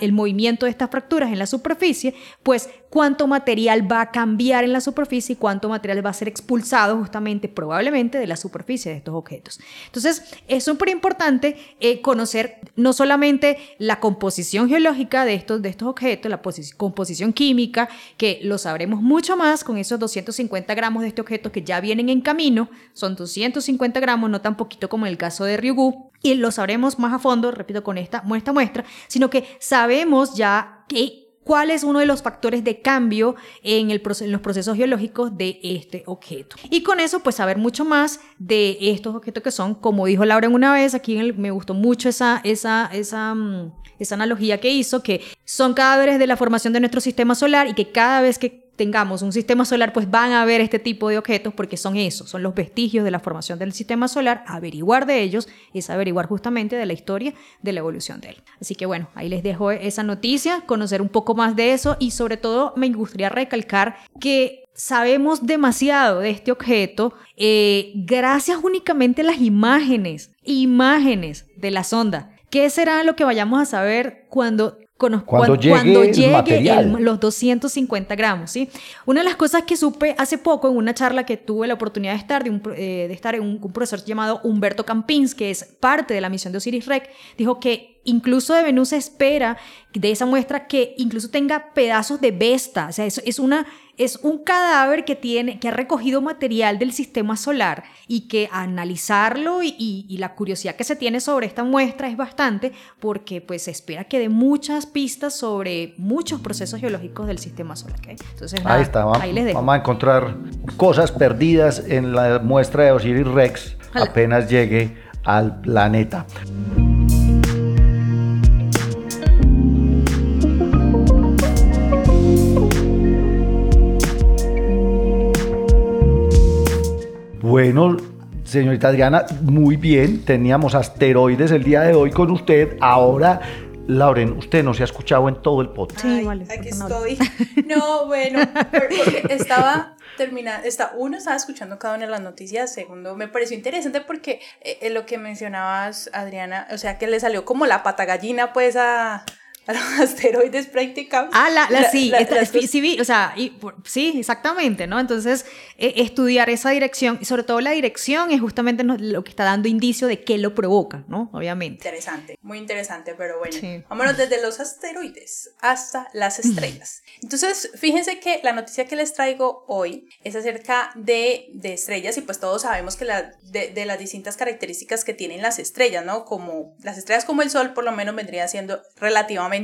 el movimiento de estas fracturas en la superficie, pues cuánto material va a cambiar en la superficie y cuánto material va a ser expulsado justamente, probablemente, de la superficie de estos objetos. Entonces, es súper importante eh, conocer no solamente la composición geológica de estos, de estos objetos, la composición química, que lo sabremos mucho más con esos 250 gramos de este objeto que ya vienen en camino, son 250 gramos, no tan poquito como el caso de Ryugu, y lo sabremos más a fondo, repito, con esta muestra muestra, sino que sabemos ya que cuál es uno de los factores de cambio en, el, en, los procesos geológicos de este objeto. Y con eso, pues saber mucho más de estos objetos que son, como dijo Laura en una vez, aquí me gustó mucho esa, esa, esa, mm, esa analogía que hizo, que son cadáveres de la formación de nuestro sistema solar y que cada vez que tengamos un sistema solar, pues van a ver este tipo de objetos porque son esos, son los vestigios de la formación del sistema solar. Averiguar de ellos es averiguar justamente de la historia de la evolución de él. Así que bueno, ahí les dejo esa noticia, conocer un poco más de eso y sobre todo me gustaría recalcar que sabemos demasiado de este objeto eh, gracias únicamente a las imágenes, imágenes de la sonda. ¿Qué será lo que vayamos a saber cuando cuando, llegue, los 250 gramos, ¿sí? Una de las cosas que supe hace poco en una charla que tuve la oportunidad de estar, de, un, eh, de estar en un, un, profesor llamado Humberto Campins, que es parte de la misión de Osiris Rex, dijo que incluso de Venus se espera de esa muestra que incluso tenga pedazos de Vesta, o sea, es, es una es un cadáver que tiene que ha recogido material del sistema solar y que analizarlo y, la curiosidad que se tiene sobre esta muestra es bastante porque pues se espera que dé muchas pistas sobre muchos procesos geológicos del sistema solar. Entonces, ahí está, vamos, vamos a encontrar cosas perdidas en la muestra de Osiris Rex apenas llegue al planeta. Bueno, señorita Adriana, muy bien, teníamos asteroides el día de hoy con usted, ahora... Lauren, usted no se ha escuchado en todo el podcast. Sí, vale, aquí estoy. No, bueno, estaba terminando, está, uno estaba escuchando cada una de las noticias, segundo, me pareció interesante porque eh, lo que mencionabas, Adriana, o sea, que le salió como la pata gallina, pues, a, los asteroides prácticamente. Ah, la, sí, sí, o sea, sí, exactamente, ¿no? Entonces, e, estudiar esa dirección, y sobre todo la dirección, es justamente lo que está dando indicio de qué lo provoca, ¿no? Obviamente. Interesante, muy interesante, pero bueno, vámonos desde los asteroides hasta las estrellas. Entonces, fíjense que la noticia que les traigo hoy es acerca de, de estrellas y pues todos sabemos que la, de, de las distintas características que tienen las estrellas, ¿no? Como las estrellas como el Sol por lo menos vendría siendo relativamente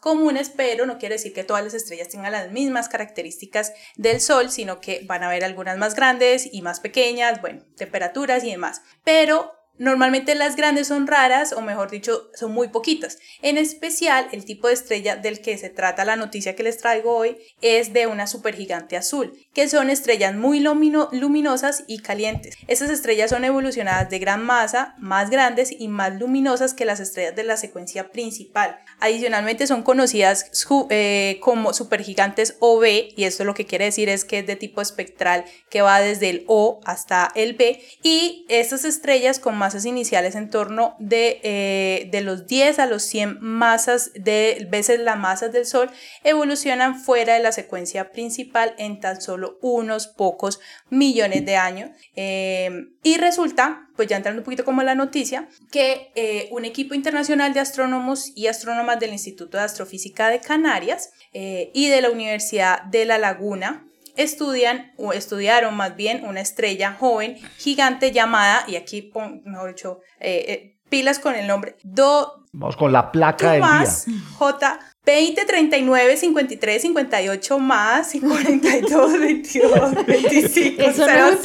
comunes, pero no quiere decir que todas las estrellas tengan las mismas características del Sol, sino que van a haber algunas más grandes y más pequeñas, bueno, temperaturas y demás. Pero Normalmente las grandes son raras o mejor dicho son muy poquitas. En especial el tipo de estrella del que se trata la noticia que les traigo hoy es de una supergigante azul, que son estrellas muy luminosas y calientes. Estas estrellas son evolucionadas de gran masa, más grandes y más luminosas que las estrellas de la secuencia principal. Adicionalmente son conocidas eh, como supergigantes OB y esto lo que quiere decir es que es de tipo espectral que va desde el O hasta el B y estas estrellas con masas iniciales en torno de, eh, de los 10 a los 100 masas de veces las masas del Sol evolucionan fuera de la secuencia principal en tan solo unos pocos millones de años. Eh, y resulta, pues ya entrando un poquito como la noticia, que eh, un equipo internacional de astrónomos y astrónomas del Instituto de Astrofísica de Canarias y de la Universidad de La Laguna estudian o estudiaron más bien una estrella joven gigante llamada, y aquí, mejor dicho, eh, eh, pilas con el nombre, Do... Vamos con la placa del más, J 20, 39, 53, 58 más, 42, 22, 25, Eso no.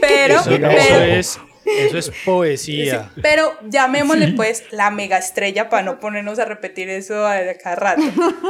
Pero, pero, es Eso es poesía. pero llamémosle pues la mega estrella para no ponernos a repetir eso a cada rato.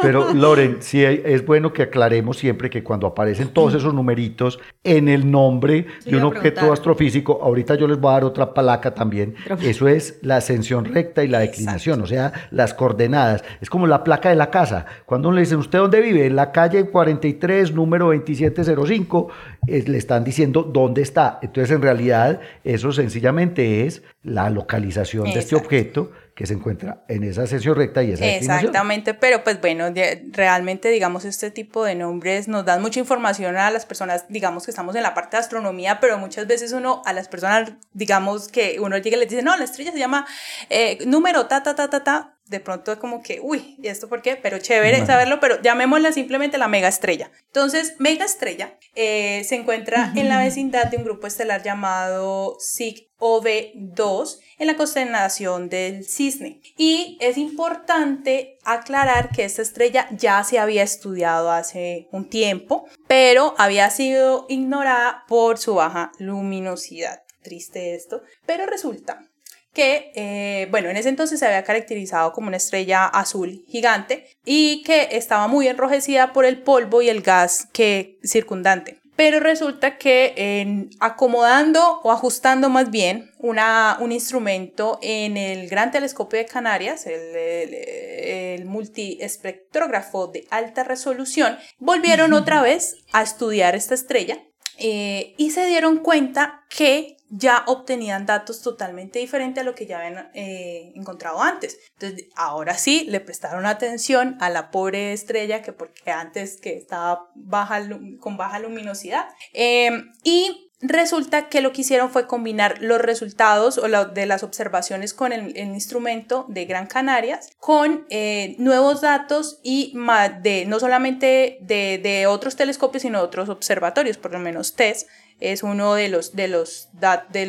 Pero Loren, sí es bueno que aclaremos siempre que cuando aparecen todos esos numeritos en el nombre de un objeto astrofísico, ahorita yo les voy a dar otra palaca también, eso es la ascensión recta y la declinación, o sea, las coordenadas. Es como la placa de la casa. Cuando le dicen, ¿usted dónde vive? En la calle 43, número 2705, le están diciendo dónde está. Entonces, en realidad, eso sencillamente es la localización de este objeto que se encuentra en esa sesión recta y esa Exactamente, pero pues bueno, realmente digamos este tipo de nombres nos dan mucha información a las personas, digamos que estamos en la parte de astronomía, pero muchas veces uno a las personas, digamos que uno llega y les dice, no, la estrella se llama eh, número ta, ta, ta, ta, ta, de pronto es como que, uy, ¿y esto por qué? Pero chévere saberlo, pero llamémosla simplemente la mega estrella. Entonces, mega estrella eh, se encuentra en la vecindad de un grupo estelar llamado SIG OV2 en la constelación del cisne. Y es importante aclarar que esta estrella ya se había estudiado hace un tiempo, pero había sido ignorada por su baja luminosidad. Triste esto, pero resulta que, eh, bueno, en ese entonces se había caracterizado como una estrella azul gigante y que estaba muy enrojecida por el polvo y el gas que circundante. Pero resulta que en acomodando o ajustando más bien una, un instrumento en el Gran Telescopio de Canarias, el, el, multiespectrógrafo de alta resolución, volvieron otra vez a estudiar esta estrella eh, y se dieron cuenta que ya obtenían datos totalmente diferentes a lo que ya habían eh, encontrado antes. Entonces, ahora sí le prestaron atención a la pobre estrella que porque antes que estaba baja, con baja luminosidad. Em, y resulta que lo que hicieron fue combinar los resultados o de las observaciones con el, instrumento de Gran Canarias con eh, nuevos datos y de, no solamente de, otros telescopios, sino otros observatorios, por lo menos TESS es uno de los, de los,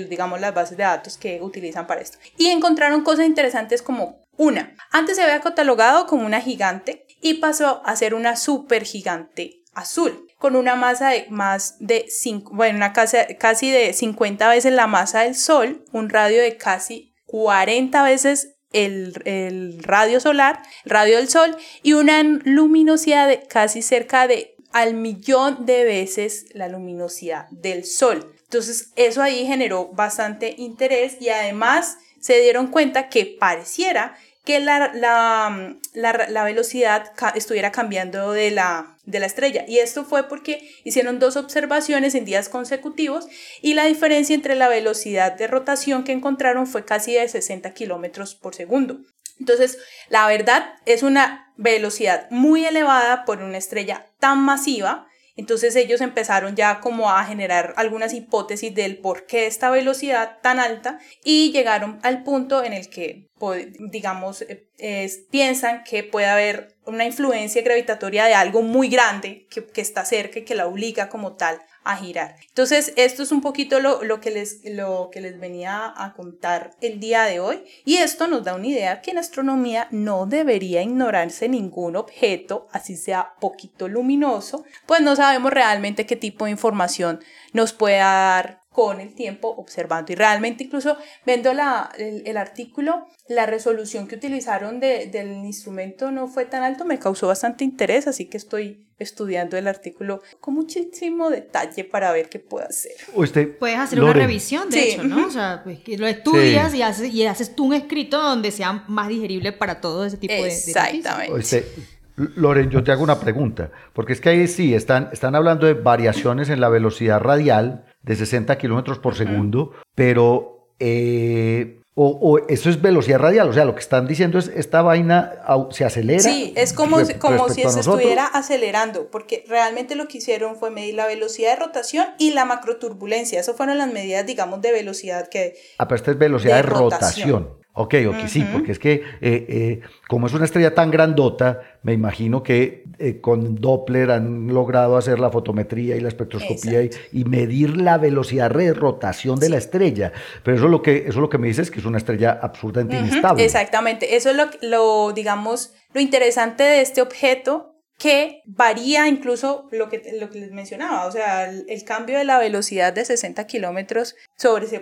digamos, las bases de datos que utilizan para esto. Y encontraron cosas interesantes como una, antes se había catalogado como una gigante y pasó a ser una supergigante azul con una masa de más de bueno, una casi, casi de 50 veces la masa del Sol, un radio de casi 40 veces el, el, radio solar, el radio del Sol, y una luminosidad de casi cerca de al millón de veces la luminosidad del sol. Entonces eso ahí generó bastante interés y además se dieron cuenta que pareciera que la, la, la, velocidad estuviera cambiando de la, de la estrella. Y esto fue porque hicieron dos observaciones en días consecutivos y la diferencia entre la velocidad de rotación que encontraron fue casi de 60 kilómetros por segundo. Entonces, la verdad es una velocidad muy elevada por una estrella tan masiva. Entonces ellos empezaron ya como a generar algunas hipótesis del por qué esta velocidad tan alta y llegaron al punto en el que, digamos, eh, piensan que puede haber una influencia gravitatoria de algo muy grande que, que está cerca y que la obliga como tal a girar. Entonces, esto es un poquito lo, lo, que les, lo que les venía a contar el día de hoy y esto nos da una idea que en astronomía no debería ignorarse ningún objeto, así sea poquito luminoso, pues no sabemos realmente qué tipo de información nos puede dar con el tiempo observando. Y realmente incluso viendo la, el, artículo, la resolución que utilizaron del instrumento no fue tan alto, me causó bastante interés, así que estoy estudiando el artículo con muchísimo detalle para ver qué puedo hacer. Usted, Puedes hacer una revisión, de hecho, ¿no? O sea, pues, que lo estudias y, haces, y haces tú un escrito donde sea más digerible para todo ese tipo de... Exactamente. Loren, yo te hago una pregunta, porque es que ahí sí están, están hablando de variaciones en la velocidad radial de 60 kilómetros por segundo, pero eh, o, eso es velocidad radial, o sea, lo que están diciendo es esta vaina se acelera. Sí, es como, como si se estuviera acelerando, porque realmente lo que hicieron fue medir la velocidad de rotación y la macroturbulencia. Esas fueron las medidas, digamos, de velocidad que. Ah, pero esta es velocidad de, rotación. Ok, ok, sí, porque es que eh, eh, como es una estrella tan grandota, me imagino que eh, con Doppler han logrado hacer la fotometría y la espectroscopía y, medir la velocidad de rotación de la estrella. Pero eso es lo que, eso es lo que me dices que es una estrella absurdamente inestable. Exactamente, eso es lo, lo, digamos, lo interesante de este objeto que varía incluso lo que, lo que les mencionaba, o sea, el, cambio de la velocidad de 60 kilómetros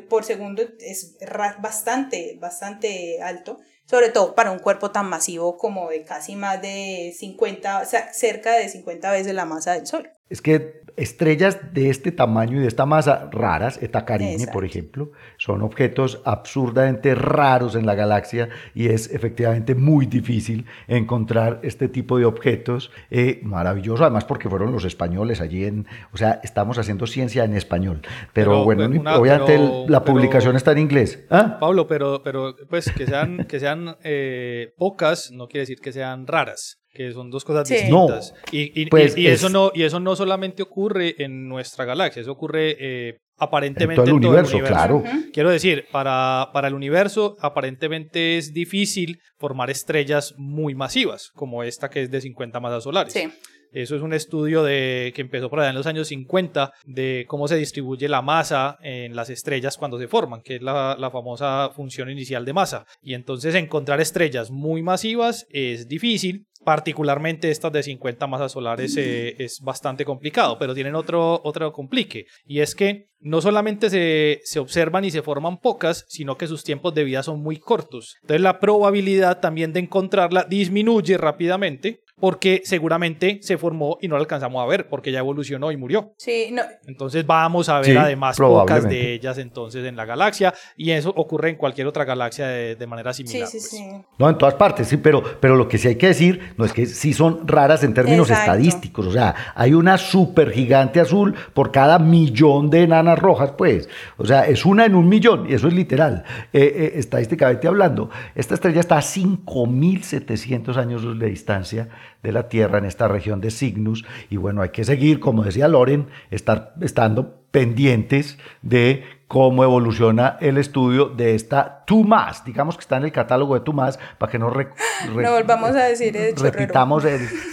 por segundo es bastante, bastante alto sobre todo para un cuerpo tan masivo como de casi más de 50, o sea, cerca de 50 veces la masa del Sol. Es que estrellas de este tamaño y de esta masa raras, Eta Carine, por ejemplo, son objetos absurdamente raros en la galaxia y es efectivamente muy difícil encontrar este tipo de objetos. Eh, maravilloso, además porque fueron los españoles allí en, o sea, estamos haciendo ciencia en español. Pero, bueno, obviamente la publicación está en inglés. ¿Ah? Pablo, pero, pero pues que sean, que sean eh, pocas no quiere decir que sean raras que son dos cosas distintas. y, pues eso no, y eso no solamente ocurre en nuestra galaxia, eso ocurre eh, aparentemente en todo, el, universo, Claro. Quiero decir, para, para el universo aparentemente es difícil formar estrellas muy masivas, como esta que es de 50 masas solares. Sí. Eso es un estudio de, que empezó por allá en los años 50 de cómo se distribuye la masa en las estrellas cuando se forman, que es la, la famosa función inicial de masa. Y entonces encontrar estrellas muy masivas es difícil particularmente estas de 50 masas solares eh, es bastante complicado, pero tienen otro, otro complique, y es que no solamente se, se, observan y se forman pocas, sino que sus tiempos de vida son muy cortos. Entonces la probabilidad también de encontrarla disminuye rápidamente porque seguramente se formó y no la alcanzamos a ver porque ya evolucionó y murió. Sí, no. Entonces vamos a ver además pocas de ellas entonces en la galaxia y eso ocurre en cualquier otra galaxia de, manera similar. Sí, sí, pues. sí. No, en todas partes, sí, pero, pero lo que sí hay que decir no es que sí son raras en términos estadísticos, o sea, hay una super gigante azul por cada millón de enanas rojas, pues, o sea, es una en un millón y eso es literal, eh, eh, estadísticamente hablando. Esta estrella está a 5.700 años de distancia de la Tierra en esta región de Cygnus. Y bueno, hay que seguir, como decía Loren, estar estando pendientes de cómo evoluciona el estudio de esta TUMAS, digamos que está en el catálogo de TUMAS, para que no, no volvamos a decir repitamos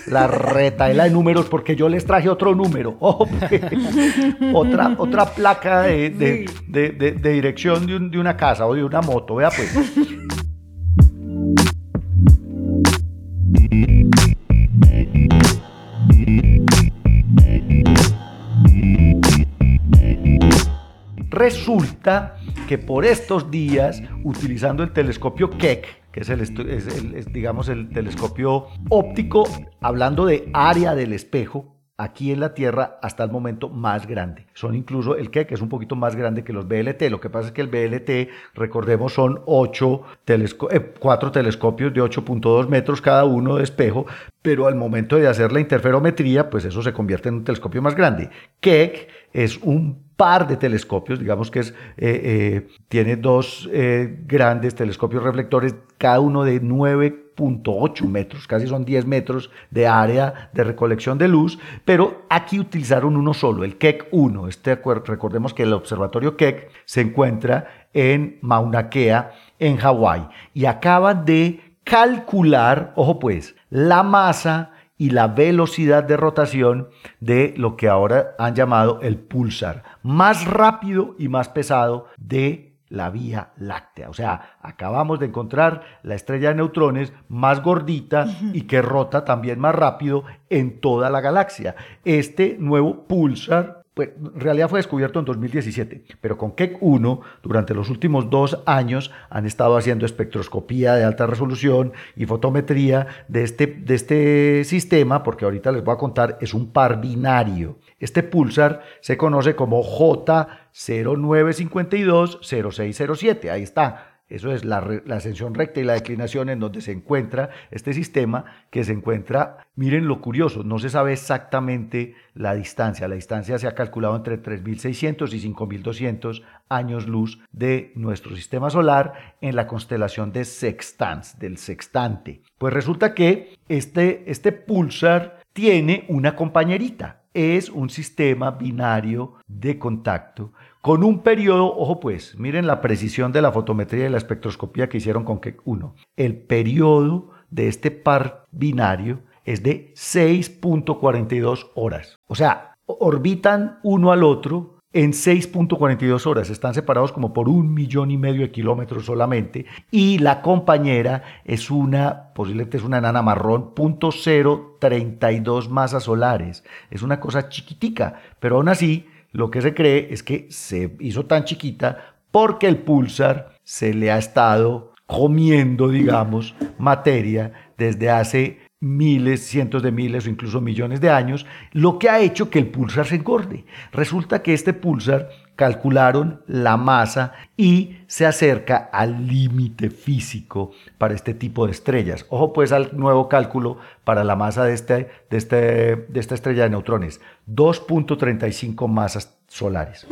la retaela de números, porque yo les traje otro número, otra, otra placa de, de, de, dirección de una casa o de una moto, vea pues. Resulta que por estos días, utilizando el telescopio Keck, que es el, digamos el telescopio óptico, hablando de área del espejo, aquí en la Tierra hasta el momento más grande. Son incluso el Keck es un poquito más grande que los BLT. Lo que pasa es que el BLT, recordemos, son eh, cuatro telescopios de 8.2 metros cada uno de espejo, pero al momento de hacer la interferometría, pues eso se convierte en un telescopio más grande. Keck es un par de telescopios, digamos que es, eh, eh, tiene dos eh, grandes telescopios reflectores, cada uno de 9.8 metros, casi son 10 metros de área de recolección de luz, pero aquí utilizaron uno solo, el Keck 1. Este, recordemos que el observatorio Keck se encuentra en Mauna Kea, en Hawái, y acaban de calcular, ojo pues, la masa y la velocidad de rotación de lo que ahora han llamado el pulsar, más rápido y más pesado de la Vía Láctea. O sea, acabamos de encontrar la estrella de neutrones más gordita y que rota también más rápido en toda la galaxia. Este nuevo pulsar pues, en realidad fue descubierto en 2017, pero con Keck 1 durante los últimos dos años han estado haciendo espectroscopía de alta resolución y fotometría de este, de este sistema, porque ahorita les voy a contar, es un par binario. Este pulsar se conoce como J0952-0607, ahí está, eso es la, ascensión recta y la declinación en donde se encuentra este sistema que se encuentra, miren lo curioso, no se sabe exactamente la distancia. La distancia se ha calculado entre 3.600 y 5.200 años luz de nuestro sistema solar en la constelación de Sextans, del sextante. Pues resulta que este, este pulsar tiene una compañerita. Es un sistema binario de contacto con un periodo, ojo pues, miren la precisión de la fotometría y la espectroscopía que hicieron con Keck 1. El periodo de este par binario es de 6.42 horas. O sea, orbitan uno al otro en 6.42 horas. Están separados como por un millón y medio de kilómetros solamente. Y la compañera es una, posiblemente es una enana marrón, .032 masas solares. Es una cosa chiquitica, pero aún así lo que se cree es que se hizo tan chiquita porque el pulsar se le ha estado comiendo, digamos, materia desde hace miles, cientos de miles o incluso millones de años, lo que ha hecho que el pulsar se engorde. Resulta que este pulsar calcularon la masa y se acerca al límite físico para este tipo de estrellas. Ojo pues al nuevo cálculo para la masa de, este, de, este, de esta estrella de neutrones, 2.35 masas solares.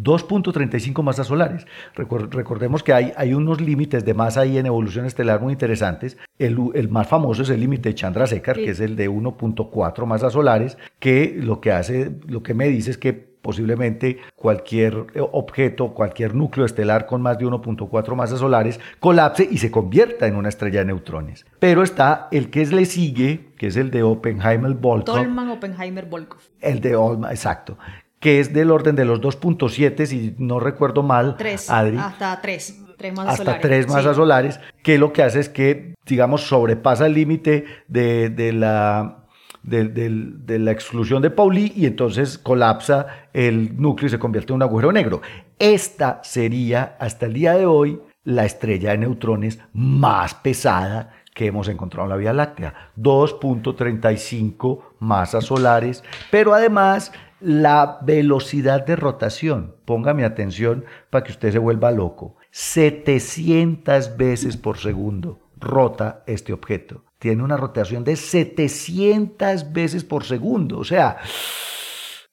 2.35 masas solares. Recordemos que hay, hay unos límites de masa ahí en evolución estelar muy interesantes. El, el más famoso es el límite de Chandrasekhar, que es el de 1.4 masas solares, que lo que hace, lo que me dice es que posiblemente cualquier objeto, cualquier núcleo estelar con más de 1.4 masas solares colapse y se convierta en una estrella de neutrones. Pero está el que le sigue, que es el de Oppenheimer-Volkov. Tolman, Oppenheimer-Volkov. El de Olma, exacto que es del orden de los 2.7, si no recuerdo mal, Adri. Hasta 3. masas hasta tres masas solares, que lo que hace es que, digamos, sobrepasa el límite de, la, de, la exclusión de Pauli y entonces colapsa el núcleo y se convierte en un agujero negro. Esta sería, hasta el día de hoy, la estrella de neutrones más pesada que hemos encontrado en la Vía Láctea. 2.35 masas solares, pero además la velocidad de rotación, póngame atención para que usted se vuelva loco, 700 veces por segundo rota este objeto. Tiene una rotación de 700 veces por segundo, o sea,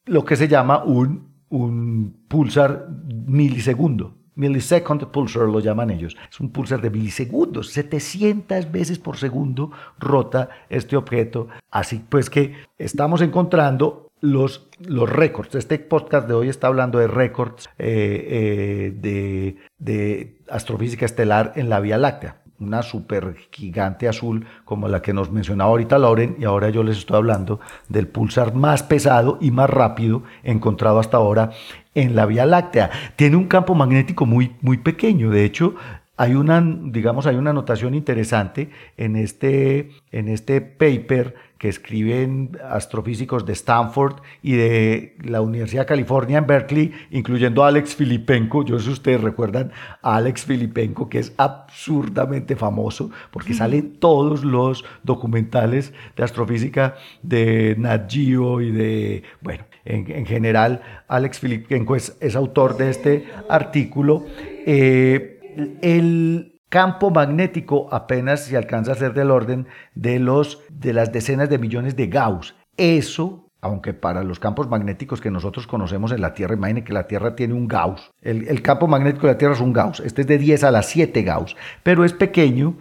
lo que se llama un, un pulsar milisegundo. Millisecond pulsar lo llaman ellos. Es un pulsar de milisegundos. 700 veces por segundo rota este objeto. Así pues que estamos encontrando los, los récords. Este podcast de hoy está hablando de récords eh, eh, de, astrofísica estelar en la Vía Láctea. Una super gigante azul como la que nos mencionaba ahorita Lauren y ahora yo les estoy hablando del pulsar más pesado y más rápido encontrado hasta ahora en la Vía Láctea. Tiene un campo magnético muy, muy pequeño. De hecho, hay una, digamos, hay una anotación interesante en este, en este paper que escriben astrofísicos de Stanford y de la Universidad de California en Berkeley, incluyendo a Alex Filipenko. Yo sé si ustedes recuerdan a Alex Filipenko, que es absurdamente famoso porque salen todos los documentales de astrofísica de Nat Geo y de, bueno, en, general, Alex Filipenko es, autor de este artículo. Eh, el, campo magnético apenas se alcanza a ser del orden de, los, de las decenas de millones de Gauss. Eso aunque para los campos magnéticos que nosotros conocemos en la Tierra, imaginen que la Tierra tiene un Gauss. El, campo magnético de la Tierra es un Gauss. Este es de 10 a la 7 Gauss, pero es pequeño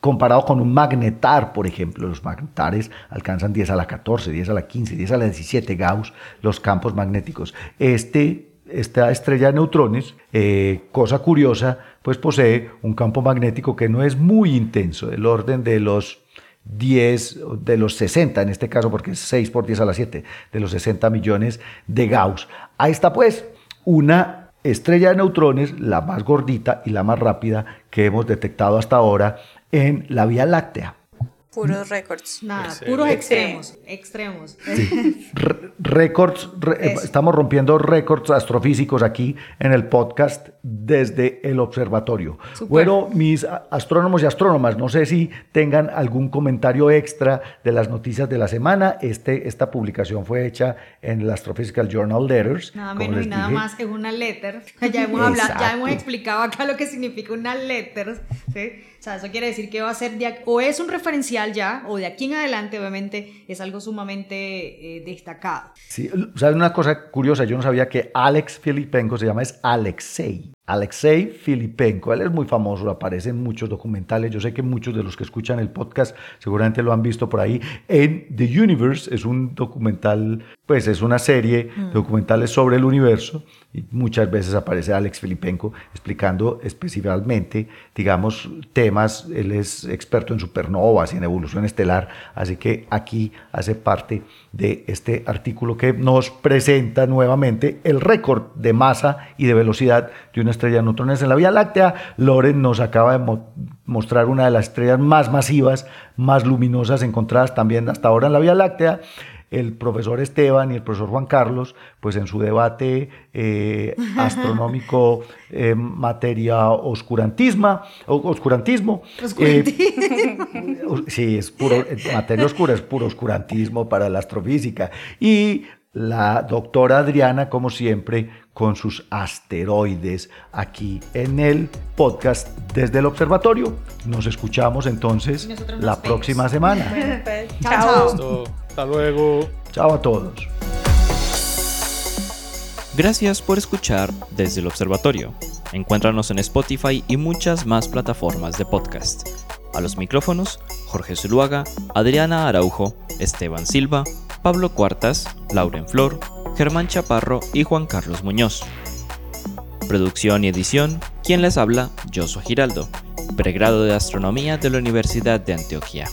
comparado con un magnetar, por ejemplo. Los magnetares alcanzan 10 a la 14, 10 a la 15, 10 a la 17 Gauss, los campos magnéticos. Este esta estrella de neutrones, eh, cosa curiosa, pues posee un campo magnético que no es muy intenso, del orden de los 10, de los 60 en este caso, porque es 6 por 10 a la 7, de los 60 millones de Gauss. Ahí está pues una estrella de neutrones, la más gordita y la más rápida que hemos detectado hasta ahora en la Vía Láctea. Puros récords. Nada, puros extremos, extremos. récords, estamos rompiendo récords astrofísicos aquí en el podcast desde el observatorio. Bueno, mis astrónomos y astrónomas, no sé si tengan algún comentario extra de las noticias de la semana. Este, esta publicación fue hecha en el Astrophysical Journal Letters. Nada menos y nada más que una letter. Ya hemos, hablado, ya hemos explicado acá lo que significa una letter. ¿sí? O sea, eso quiere decir que va a ser o es un referencial ya, o de aquí en adelante, obviamente, es algo sumamente eh, destacado. Sí, ¿sabes una cosa curiosa? Yo no sabía que Alex Filipenko se llama es Alexei. Alexei Filipenko. Él es muy famoso, aparece en muchos documentales. Yo sé que muchos de los que escuchan el podcast seguramente lo han visto por ahí. En The Universe es un documental, pues es una serie de documentales sobre el universo y muchas veces aparece Alex Filipenko explicando específicamente, digamos, temas. Él es experto en supernovas y en evolución estelar, así que aquí hace parte de este artículo que nos presenta nuevamente el récord de masa y de velocidad de una estrella de neutrones en la Vía Láctea. Loren nos acaba de mostrar una de las estrellas más masivas, más luminosas encontradas también hasta ahora en la Vía Láctea el profesor Esteban y el profesor Juan Carlos, pues en su debate eh, astronómico eh, materia oscurantismo, oscurantismo. Eh, sí, es puro, materia oscura es puro oscurantismo para la astrofísica. Y la doctora Adriana, como siempre, con sus asteroides aquí en el podcast desde el observatorio. Nos escuchamos entonces la próxima semana. chao. Hasta luego. Chao a todos. Gracias por escuchar desde el observatorio. Encuéntranos en Spotify y muchas más plataformas de podcast. A los micrófonos, Jorge Zuluaga, Adriana Araujo, Esteban Silva, Pablo Cuartas, Lauren Flor, Germán Chaparro y Juan Carlos Muñoz. Producción y edición, quien les habla, Josué Giraldo, pregrado de Astronomía de la Universidad de Antioquia.